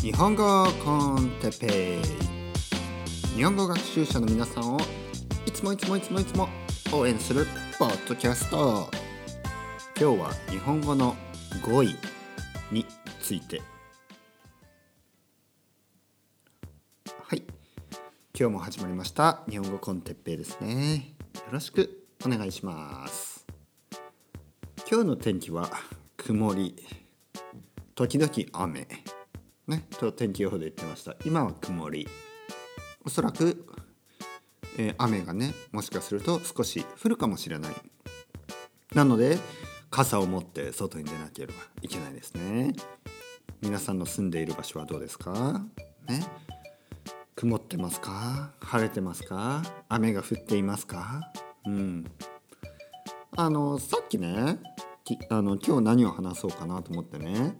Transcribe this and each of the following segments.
日本語コンテペイ日本語学習者の皆さんをいつもいつもいつもいつも応援するポッドキャスト今日は日本語の語彙について。はい。今日も始まりました。日本語コンテッペイですね。よろしくお願いします。今日の天気は曇り。時々雨。ねと天気予報で言ってました。今は曇り。おそらく、えー、雨がねもしかすると少し降るかもしれない。なので傘を持って外に出なければいけないですね。皆さんの住んでいる場所はどうですか？ね？曇ってますか？晴れてますか？雨が降っていますか？うん。あのさっきねあの今日何を話そうかなと思ってね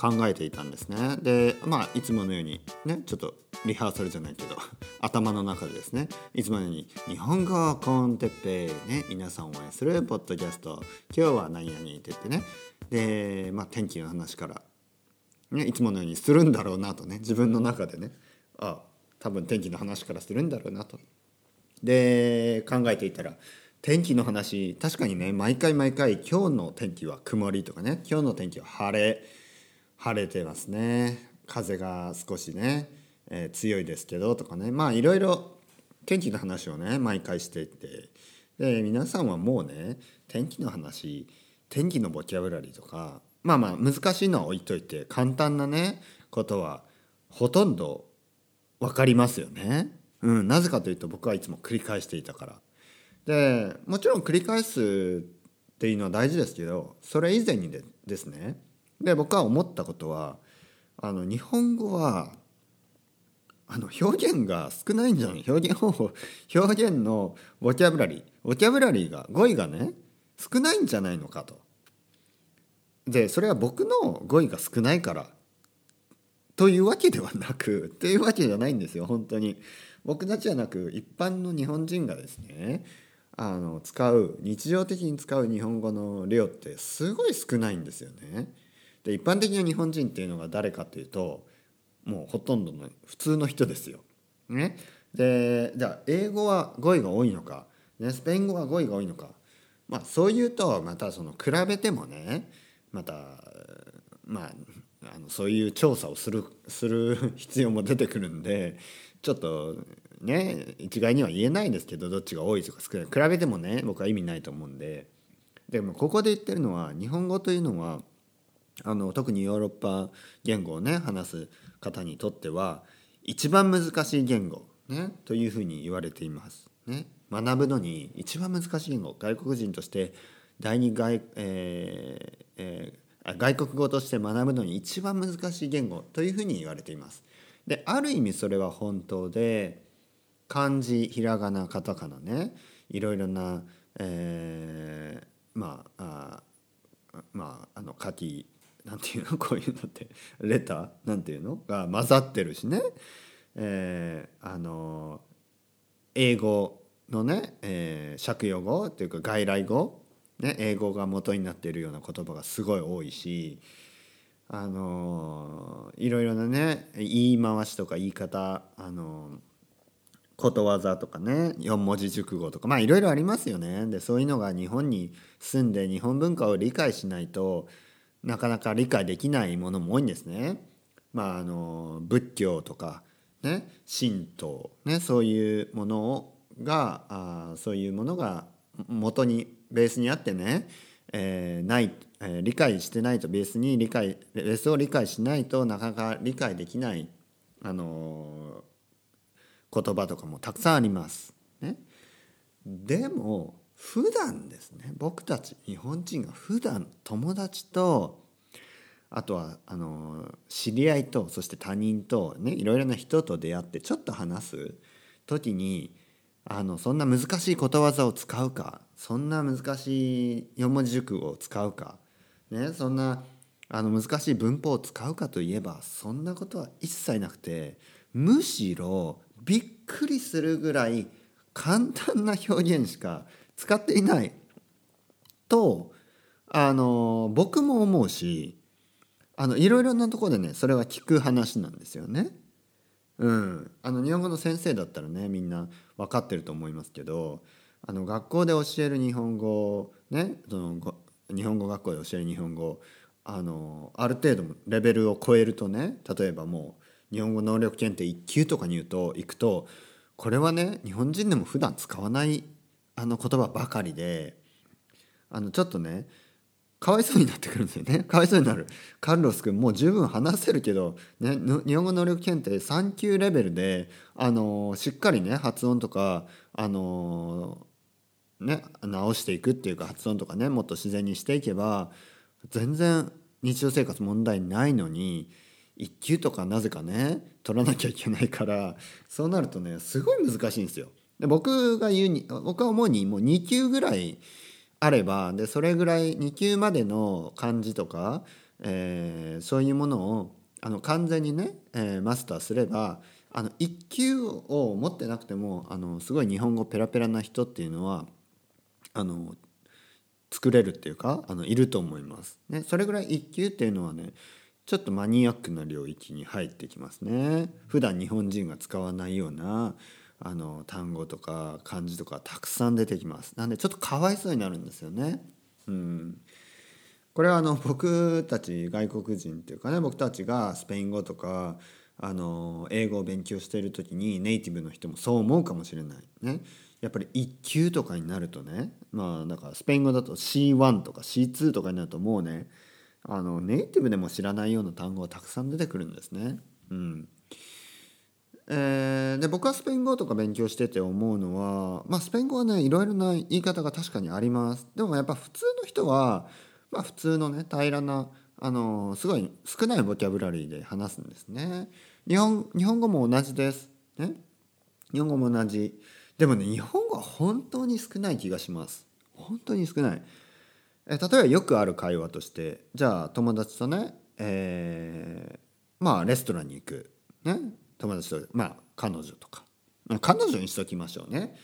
考えていたんですね。でまあいつものようにねちょっとリハーサルじゃないけど 頭の中でですねいつものように「日本語コンテッペイ」ね皆さん応援するポッドキャスト今日は何々って言ってねでまあ天気の話からねいつものようにするんだろうなとね自分の中でねあ多分天気の話からするんだろうなと。で考えていたら天気の話確かにね毎回毎回今日の天気は曇りとかね今日の天気は晴れ。晴れてますね風が少しね、えー、強いですけどとかねまあいろいろ天気の話をね毎回していってで皆さんはもうね天気の話天気のボキャブラリーとかまあまあ難しいのは置いといて簡単なねことはほとんど分かりますよね。うん、なぜかというと僕はいつも繰り返していたから。でもちろん繰り返すっていうのは大事ですけどそれ以前にでですねで僕は思ったことはあの日本語はあの表現が少ないんじゃない？表現方法表現のボキャブラリーボキャブラリーが語彙がね少ないんじゃないのかと。でそれは僕の語彙が少ないからというわけではなくっていうわけじゃないんですよ本当に僕たちじゃなく一般の日本人がですねあの使う日常的に使う日本語の量ってすごい少ないんですよね。で一般的な日本人っていうのが誰かっていうともうほとんどの普通の人ですよ。ね、でじゃあ英語は語彙が多いのか、ね、スペイン語は語彙が多いのか、まあ、そういうとまたその比べてもねまたまああのそういう調査をするする必要も出てくるんでちょっとね一概には言えないですけどどっちが多いとか少ない。比べてもね僕は意味ないと思うんで。でもここで言ってるのは日本語というのはあの特にヨーロッパ言語をね話す方にとっては一番難しい言語、ね、というふうに言われています。ね、学ぶのに一番難しい言語外国人として第二外,、えーえー、外国語として学ぶのに一番難しい言語というふうに言われています。である意味それは本当で漢字ひらがなカタカナねいろいろな、えー、まああまああの書きなんていうの？こういうのって。レター？なんていうの？が混ざってるしね、えー、あの英語のね、えー、借用語っていうか外来語、ね、英語が元になっているような言葉がすごい多いしあのいろいろなね言い回しとか言い方あのことわざとかね四文字熟語とかまあいろいろありますよね。でそういうのが日本に住んで日本文化を理解しないとなかなか理解できないものも多いんですね。まああの仏教とかね神道ねそういうものがあそういうものが元にベースにあってね、えー、ないえー、理解してないとベースに理解ベースを理解しないとなかなか理解できない、あのー、言葉とかもたくさんあります。ね、でも普段ですね。僕たち日本人が普段友達とあとはあの、知り合いとそして他人とねいろいろな人と出会ってちょっと話す時にあのそんな難しいことわざを使うかそんな難しい四文字熟語を使うかね、そんなあの難しい文法を使うかといえばそんなことは一切なくてむしろびっくりするぐらい簡単な表現しか使っていないとあの僕も思うしあのいろいろなとこでねそれは聞く話なんですよね。うん、あの日本語の先生だったらねみんな分かってると思いますけどあの学校で教える日本語ねその日本語学校で教える日本語あのある程度レベルを超えるとね例えばもう日本語能力検定1級とかに言うと行くとこれはね日本人でも普段使わないあの言葉ばかりであのちょっとねかわいそうになってくるんですよね かわいそうになるカルロス君もう十分話せるけど、ね、日本語能力検定3級レベルであのしっかりね発音とかあのね直していくっていうか発音とかねもっと自然にしていけば全然日常生活問題ないのに1級とかなぜかね取らなきゃいけないからそうなるとねすごい難しいんですよ。で僕が言うに僕は思うにもう2級ぐらいあればでそれぐらい2級までの漢字とか、えー、そういうものをあの完全にね、えー、マスターすればあの1級を持ってなくてもあのすごい日本語ペラペラな人っていうのはあの作れるっていうかあのいると思います。ね、それぐらい1級っていうのはねちょっとマニアックな領域に入ってきますね。普段日本人が使わないようなあの単語とか漢字とかたくさん出てきますなんでちょっとかわいそうになるんですよね。うん、これはあの僕たち外国人っていうかね僕たちがスペイン語とかあの英語を勉強している時にネイティブの人もそう思うかもしれないね。やっぱり1級とかになるとねまあだからスペイン語だと C1 とか C2 とかになるともうねあのネイティブでも知らないような単語がたくさん出てくるんですね。うんえー、で僕はスペイン語とか勉強してて思うのは、まあ、スペイン語はねいろいろな言い方が確かにあります。でもやっぱ普通の人は、まあ、普通のね平らなあのすごい少ないボキャブラリーで話すんですね。日本日本語も同じです、ね、日本語も同じ。でもね日本語は本当に少ない気がします。本当に少ない。え例えばよくある会話としてじゃあ友達とね、えー、まあレストランに行く。ね。友達とまあ彼女とか、彼女にしときましょうね。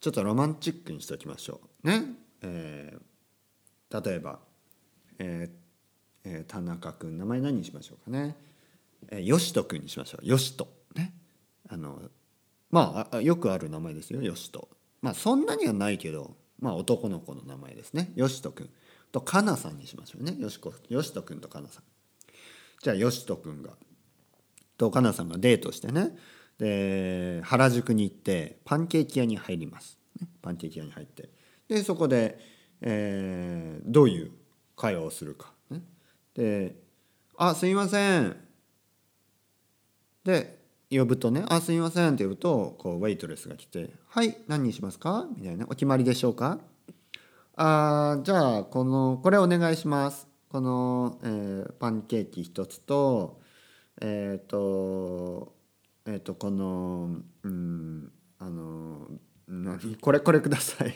ちょっとロマンチックにしときましょうね、えー、例えば、えーえー、田中君名前何にしましょうかね、えー、よしと君にしましょう。よしとね。あのまあよくある名前ですよ。よしとまあそんなにはないけどまあ男の子の名前ですね。よしと君とかなさんにしましょうね。よしこよしと君とかなさん。じゃあよしと君がとかなさんがデートしてね。で原宿に行ってパンケーキ屋に入ります、パンケーキ屋に入って。でそこで、えー、どういう会話をするか、ね、で「あすいません」で呼ぶとね「あすいません」って呼ぶとこうウェイトレスが来て「はい何にしますか?」みたいな「お決まりでしょうか?」あじゃあこのこれお願いします。この、えー、パンケーキ1つとえっ、ー、とえっ、ー、とこのうんあの何？これこれください。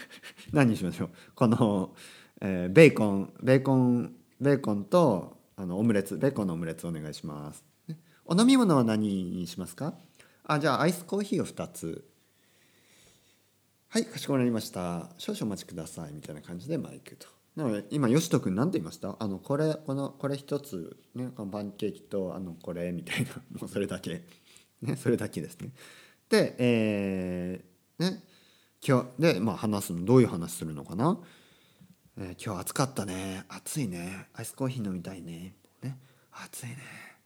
何にしましょう？この、えー、ベーコンベーコンベーコンとあのオムレツベーコンのオムレツお願いします、お飲み物は何にしますか？あじゃあアイスコーヒーを2つ。はいかしこまりました。少々お待ちください。みたいな感じでマイクと。なので今よしとくん何て言いました？あのこれこのこれ一つねこのパンケーキとあのこれみたいな。もうそれだけ。ねそれだけですね。でえー、ね今日でまあ話すのどういう話するのかな、えー、今日暑かったね。暑いね。アイスコーヒー飲みたいね。ね暑いね。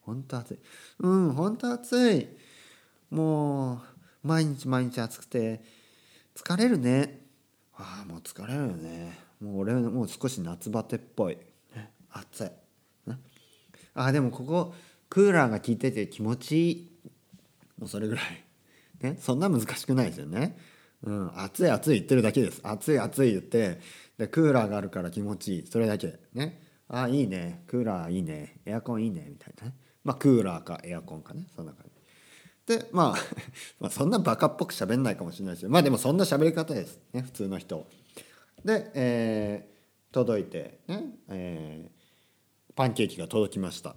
ほんと暑い。うんほんと暑い。もう毎日毎日暑くて疲れるね。ああもう疲れるよね。もう俺もう少し夏バテっぽい、暑い、あでもここクーラーが効いてて気持ちいい。もうそれぐらい、ね、そんな難しくないですよね、うん、暑い暑い言ってるだけです。暑い暑い言って。でクーラーがあるから気持ちいい。それだけ。ね？あいいね。クーラーいいね。エアコンいいね。みたいなね。まあクーラーかエアコンかね。そんな感じ。でまあ まあそんなバカっぽく喋んないかもしれないですよ。まあでもそんな喋り方です。ね？普通の人で、えー、届いてね、えー、パンケーキが届きました。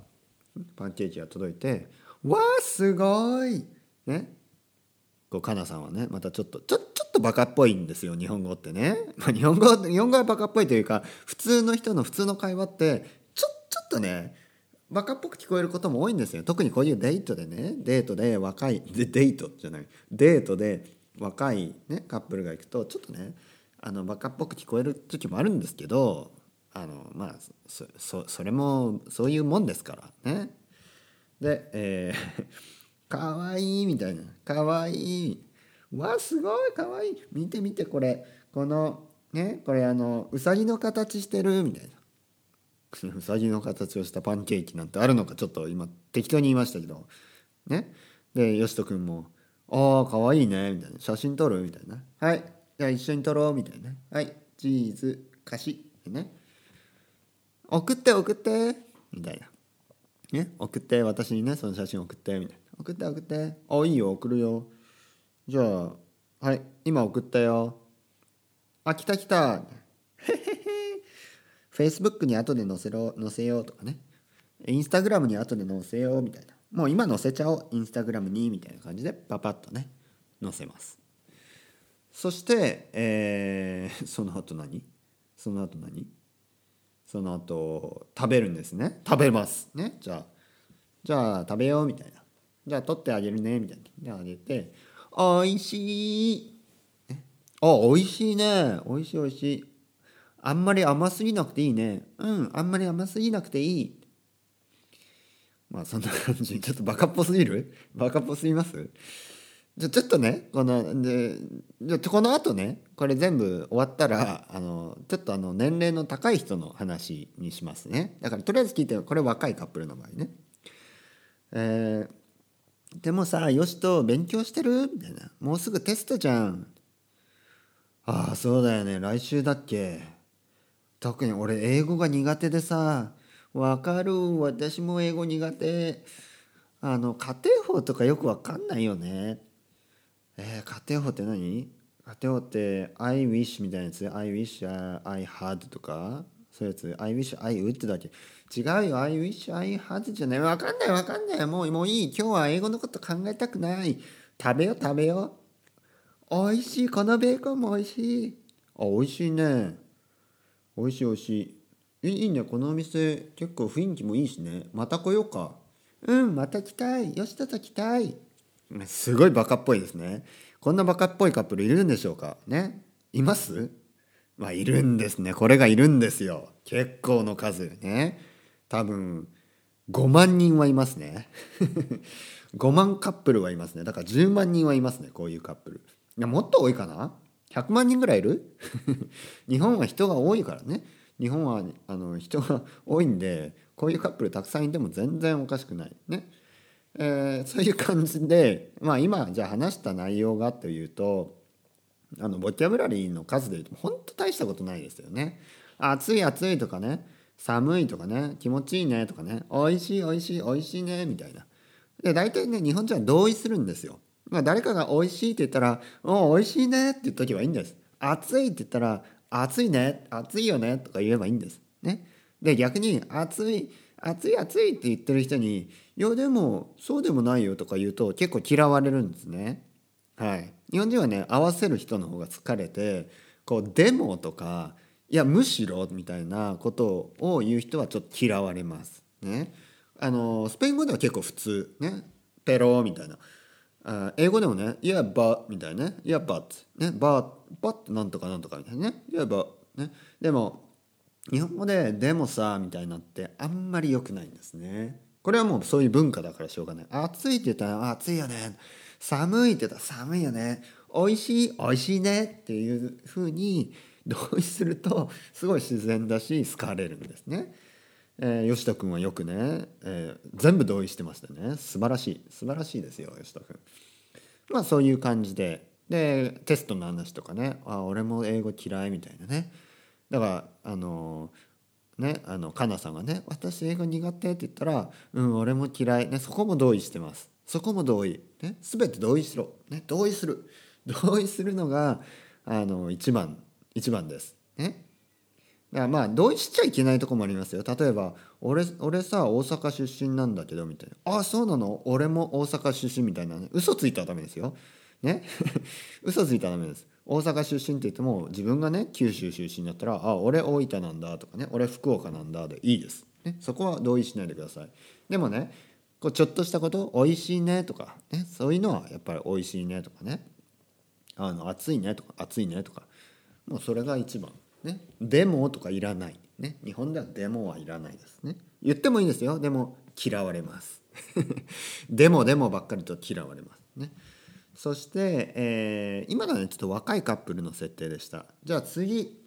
パンケーキが届いて「わあすごい!」ね。こうかなさんはねまたちょっとちょちょっとバカっぽいんですよ日本語ってね、まあ、日本語日本語はバカっぽいというか普通の人の普通の会話ってちょちょっとねバカっぽく聞こえることも多いんですよ。特にこういうデートでねデートで若いでデートじゃない。デートで若い、ね、カップルが行くとちょっとねあのバカっぽく聞こえる時もあるんですけどあのまあそそそれもそういうもんですからね。で、えー「かわいい」みたいな「かわいい」「わすごいかわいい。見て見てこれ。このねこれあのうさぎの形してる」みたいな。うさぎの形をしたパンケーキなんてあるのかちょっと今適当に言いましたけど。ね。でよしとくんも「ああかわいいね」みたいな「写真撮る?」みたいな「はい。じゃあ一緒に撮ろう」みたいな「はいチーズ貸し」ね「送って送って」みたいな「ね送って私にねその写真送って」みたいな「送って送って。あいいよ送るよ。じゃあはい今送ったよ。あ来た来た」へへへ Facebook に後で載せろ載せようとかね。インスタグラムに後で載せようみたいな。もう今載せちゃおう。インスタグラムにみたいな感じでパパッとね載せます。そして、えーその後何？その後何？その後食べるんですね。食べます。ね？じゃあじゃあ食べようみたいな。じゃあ取ってあげるね。みたいな。じゃああげて。おいしい、ね、あおいしいね。おいしいおいしい。あんまり甘すぎなくていいね。うんあんまり甘すぎなくていい。まあそんな感じ。ちょっとバカっぽすぎる？バカっぽすぎます？じゃちょっとねこのでじゃこの後ねこれ全部終わったらあのちょっとあの年齢の高い人の話にしますね。だからとりあえず聞いてこれ若いカップルの場合ね。えーでもさよしと勉強してる？みたいな。もうすぐテストじゃん。ああそうだよね。来週だっけ？特に俺英語が苦手でさ。わかる。私も英語苦手。あの家庭法とかよくわかんないよね。えー、家庭法って何？家庭法って I wish みたいなやつ？I wish I had とか？そういうやつ？I wish I would だけ？違うよ。I wish I had じゃない。わかんない。わかんない。もうもういい。今日は英語のこと考えたくない。食べよ食べよう。おいしい。このベーコンもおいしい。あおいしいね。おいしいおいしい。いいね。このお店。結構雰囲気もいいしね。また来ようか。うんまた来たい。よしとと来たい。すごいバカっぽいですね。こんなバカっぽいカップルいるんでしょうか？ね。います？まあいるんですね。これがいるんですよ。結構の数。ね。多分5万人はいますね。5万カップルはいますね。だから10万人はいますねこういうカップル。いやもっと多いかな？100万人ぐらいいる？日本は人が多いからね。日本はあの人が多いんでこういうカップルたくさんいても全然おかしくない。ね、えーそういう感じでまあ今じゃあ話した内容がというとあのボキャブラリーの数でいうと本当大したことないですよね。暑い暑いとかね寒いとかね気持ちいいねとかねおいしいおいしいおいしいねみたいな。で大体ね日本人は同意するんですよ。まあ誰かが美味しいって言ったら「おおいしいね」って言っとけばいいんです。暑いって言ったら「暑いね暑いよね」とか言えばいいんです。ね。で逆に「暑い暑い暑い」って言ってる人に「いやでもそうでもないよ」とか言うと結構嫌われるんですね。はい。日本人はね合わせる人の方が疲れてこう「でも」とか「いやむしろ」みたいなことを言う人はちょっと嫌われますね。あのスペイン語では結構普通ね「ペロ」みたいな。あ英語でもね「いやば」みたいなね「いやば」ね「ば」「ば」ってなんとかなんとかみたいなね「いやば」ね。でも日本語で「でもさ」みたいなってあんまり良くないんですね。これはもうそういう文化だからしょうがない。暑いって言ったら「暑いよね」寒いって言ったら寒いよね。美味しい美味しいね。っていう風に同意するとすごい自然だし好かれるんですね。えー、吉田君はよくね、えー全部同意してましたね。素晴らしい。素晴らしいですよ吉田君。まあそういう感じで。でテストの話とかね。あ俺も英語嫌いみたいなね。だからあのねあのかなさんがね「私英語苦手」って言ったら「うん俺も嫌い」ねそこも同意してます。そこも同意、ね、全て同意しろ、ね、同意する。同意するのがあの一番一番です。ね。だからまあ同意しちゃいけないとこもありますよ。例えば俺俺さ大阪出身なんだけどみたいな「あそうなの？俺も大阪出身」みたいなね。嘘ついたらダメですよ。ね。嘘ついたらダメです。大阪出身って言っても自分がね九州出身だったら「あ俺大分なんだ」とかね「俺福岡なんだ」でいいです。ね、そこは同意しないでください。でもねこうちょっとしたこと「おいしいね」とか、ね、そういうのはやっぱり「おいしいね」とかね「あの暑いね」とか「暑いね」とか。もうそれが一番。ね「でも」とかいらない。ね日本では「でも」はいらないです。ね言ってもいいですよ。でも嫌われます。でもでもばっかりと嫌われます。ね。そして、えー、今のはねちょっと若いカップルの設定でした。じゃあ次。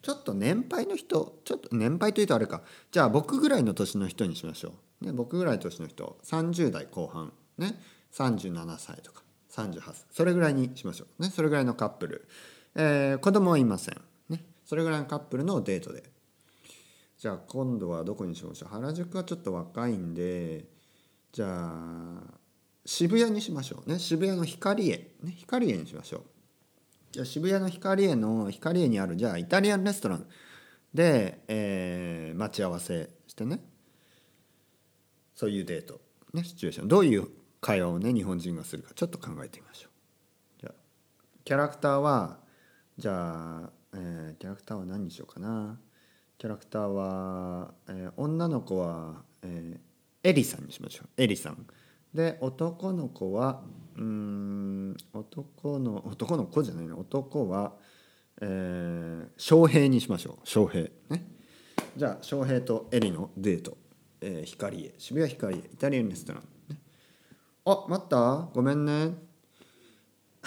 ちょっと年配の人。ちょっと年配というとあれか。じゃあ僕ぐらいの年の人にしましょう、ね、僕ぐらいの年の人。30代後半。ね。37歳とか。38歳それぐらいにしましょう。ねそれぐらいのカップル、えー、子供はいません。ね。それぐらいのカップルのデートで。じゃあ今度はどこにしましょう。原宿はちょっと若いんで。じゃあ渋谷にしましょうね。渋谷の光栄ね光栄にしましょう。じゃあ渋谷の光栄の光栄にあるじゃあイタリアンレストランで、えー、待ち合わせしてね。そういうデート、ね、シチュエーション。どういう会話をね日本人がするかちょっと考えてみましょう。じゃあキャラクターはじゃあ、えー、キャラクターは何にしようかな。キャラクターは、えー、女の子は、えー、エリさんにしましょう。エリさん。で男の子はうん男の男の子じゃないの。男は、えー、翔平にしましょう。翔平。ね。じゃあ翔平とエリのデート、えー、光へ。渋谷光へ。イタリアンレストラン、ね、あ待った。ごめんね。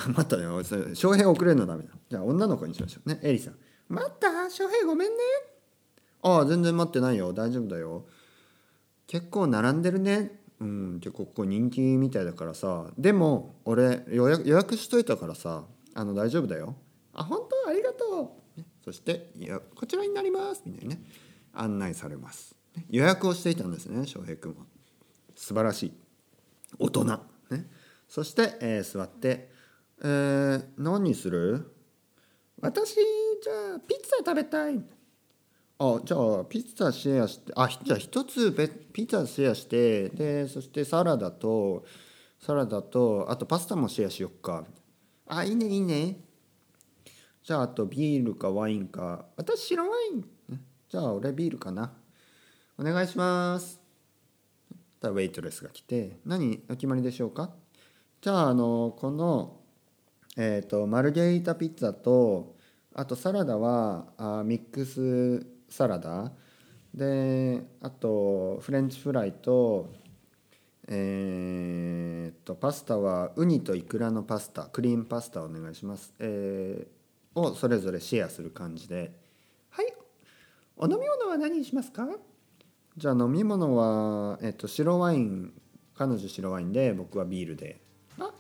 待ったよ。翔平遅れるのダメだ。じゃあ女の子にしましょう。ねエリさん。待った？翔平ごめんね。ああ全然待ってないよ。大丈夫だよ。結構並んでるね。うん結構ここ人気みたいだからさでも俺予約予約しといたからさあの大丈夫だよ。あ本当？ありがとう、ね、そしていやこちらになります。みたいなね。案内されます、ね、予約をしていたんですね翔平君は。素晴らしい。大人。ね。そして、えー、座って「えー、何する？私じゃあピッツァ食べたい」あじゃあピッツァシェアしてあじゃあ一つピッツァシェアしてでそしてサラダとサラダとあとパスタもシェアしよっか。あいいねいいね。じゃああとビールかワインか。私白ワインじゃあ俺ビールかな。お願いします。たウェイトレスが来て。何お決まりでしょうか？じゃああのこのえっ、ー、とマルゲリータピッツァとあとサラダはあミックスサラダ。であとフレンチフライとえー、っとパスタはウニとイクラのパスタ。クリームパスタお願いします、えー、をそれぞれシェアする感じで。はい。お飲み物は何にしますか？じゃあ飲み物は、えっと、白ワイン。彼女白ワインで僕はビールで。あ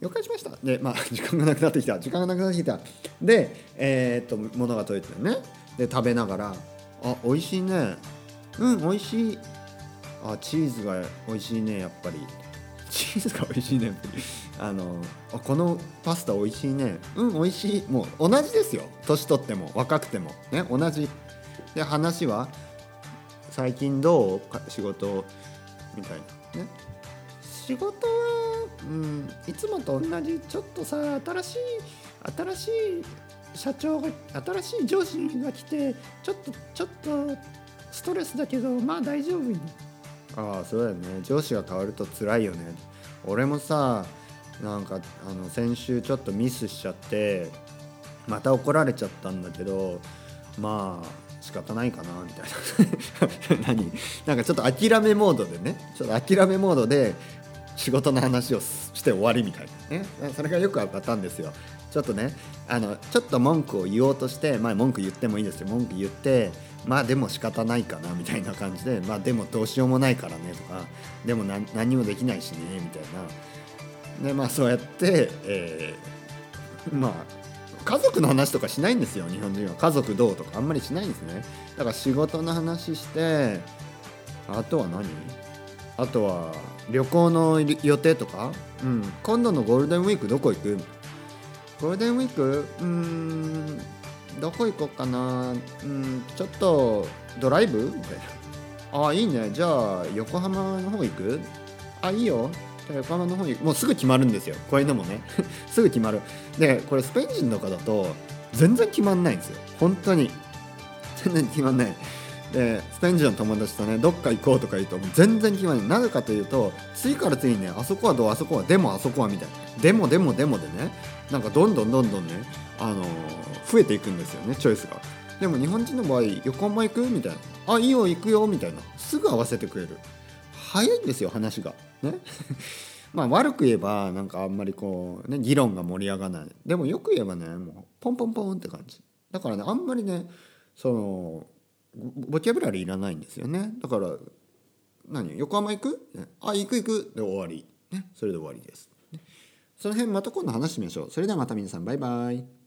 了解しました。でまあ時間がなくなってきた。時間がなくなってきた。でえー、っと物が届いてるね。で食べながら「あ美味しいね。うん美味しい。あチーズが美味しいねやっぱり。チーズが美味しいね あのあこのパスタ美味しいね。うん美味しい。もう同じですよ。年取っても若くても。ね同じ。で話は最近どう？仕事みたいな。ね。仕事は、うん、いつもと同じ。ちょっとさ新しい新しい社長が新しい上司が来てちょっとちょっとストレスだけどまあ大丈夫ああそうだよね。上司が変わると辛いよね。俺もさなんかあの先週ちょっとミスしちゃってまた怒られちゃったんだけどまあ仕方ないかなみたいな。何？なんかちょっと諦めモードでね。ちょっと諦めモードで仕事の話をして終わりみたいなね。それがよくあったんですよ。ちょっとねあのちょっと文句を言おうとしてまあ文句言ってもいいですよ。文句言ってまあでも仕方ないかなみたいな感じでまあでもどうしようもないからねとかでも何もできないしねみたいな。でまあそうやって、えー、まあ家族の話とかしないんですよ日本人は。家族どうとかあんまりしないんですね。だから仕事の話してあとは何？あとは旅行の予定とか、うん、今度のゴールデンウィークどこ行く？ゴールデンウィーク？うんどこ行こうかな？うんちょっとドライブ？みたいな。あいいね。じゃあ横浜の方行く？あいいよ。横浜の方にもうすぐ決まるんですよ。こういうのもね。すぐ決まる。でこれスペイン人とかだと全然決まんないんですよ。本当に。全然決まんない。でスペン人の友達とねどっか行こうとか言うと全然決まらない。なぜかというと次から次にねあそこはどうあそこはでもあそこはみたいな。でもでもでもでねなんかどんどんどんどんね、あのー増えていくんですよねチョイスが。でも日本人の場合横浜行く？みたいな。あいいよ行くよみたいな。すぐ合わせてくれる。早いんですよ話が。ね。まあ悪く言えばなんかあんまりこうね議論が盛り上がらない。でもよく言えばねもうポンポンポンって感じ。だからねあんまりねそのボキャブラリーいらないんですよね。だから何横浜行く、ね。あ行く行く。で終わり、ね、それで終わりです、ね。その辺また今度話してみましょう。それではまた皆さんバイバイ。